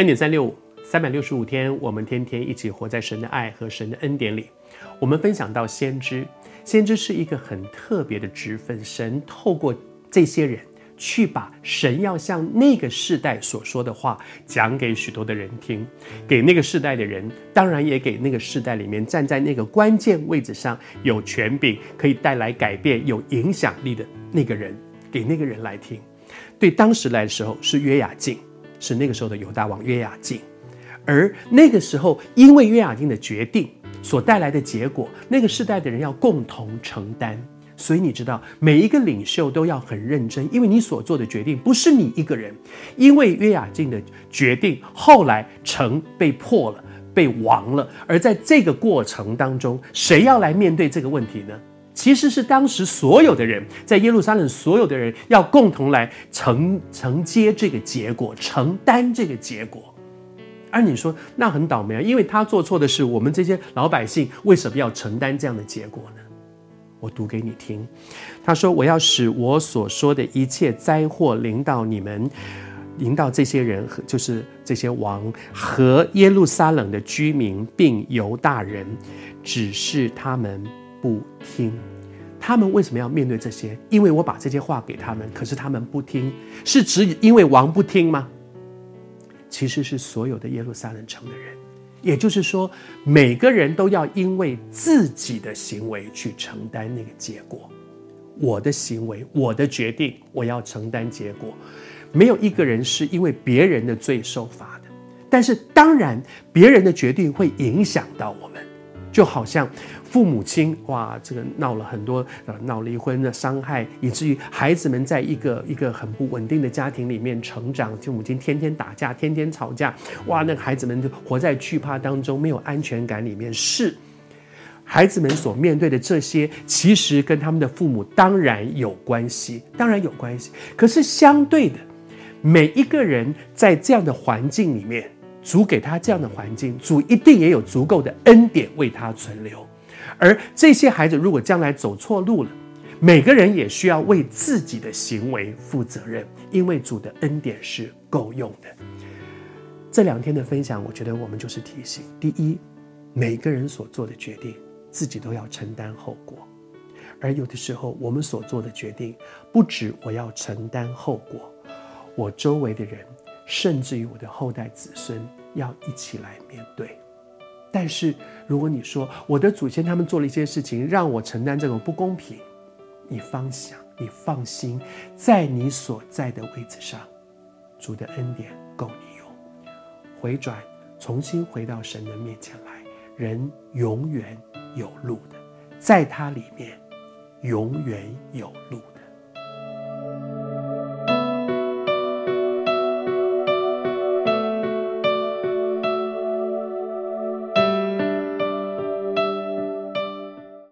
恩典三六五，三百六十五天，我们天天一起活在神的爱和神的恩典里。我们分享到先知，先知是一个很特别的职分，神透过这些人。去把神要向那个世代所说的话讲给许多的人听，给那个世代的人，当然也给那个世代里面站在那个关键位置上有权柄、可以带来改变、有影响力的那个人，给那个人来听。对当时来的时候是约雅敬，是那个时候的犹大王约雅敬，而那个时候因为约雅敬的决定所带来的结果，那个世代的人要共同承担。所以你知道，每一个领袖都要很认真，因为你所做的决定不是你一个人。因为约雅敬的决定，后来城被破了，被亡了。而在这个过程当中，谁要来面对这个问题呢？其实是当时所有的人，在耶路撒冷所有的人要共同来承承接这个结果，承担这个结果。而你说那很倒霉啊，因为他做错的事，我们这些老百姓为什么要承担这样的结果呢？我读给你听，他说：“我要使我所说的一切灾祸临到你们，临到这些人和，就是这些王和耶路撒冷的居民，并犹大人，只是他们不听。他们为什么要面对这些？因为我把这些话给他们，可是他们不听，是只因为王不听吗？其实是所有的耶路撒冷城的人。”也就是说，每个人都要因为自己的行为去承担那个结果。我的行为，我的决定，我要承担结果。没有一个人是因为别人的罪受罚的。但是，当然，别人的决定会影响到我们。就好像父母亲哇，这个闹了很多呃闹离婚的伤害，以至于孩子们在一个一个很不稳定的家庭里面成长，父母亲天天打架，天天吵架，哇，那孩子们就活在惧怕当中，没有安全感里面。是孩子们所面对的这些，其实跟他们的父母当然有关系，当然有关系。可是相对的，每一个人在这样的环境里面。主给他这样的环境，主一定也有足够的恩典为他存留。而这些孩子如果将来走错路了，每个人也需要为自己的行为负责任，因为主的恩典是够用的。这两天的分享，我觉得我们就是提醒：第一，每个人所做的决定，自己都要承担后果；而有的时候，我们所做的决定，不止我要承担后果，我周围的人。甚至于我的后代子孙要一起来面对，但是如果你说我的祖先他们做了一些事情，让我承担这种不公平，你放想，你放心，在你所在的位置上，主的恩典够你用，回转，重新回到神的面前来，人永远有路的，在他里面永远有路的。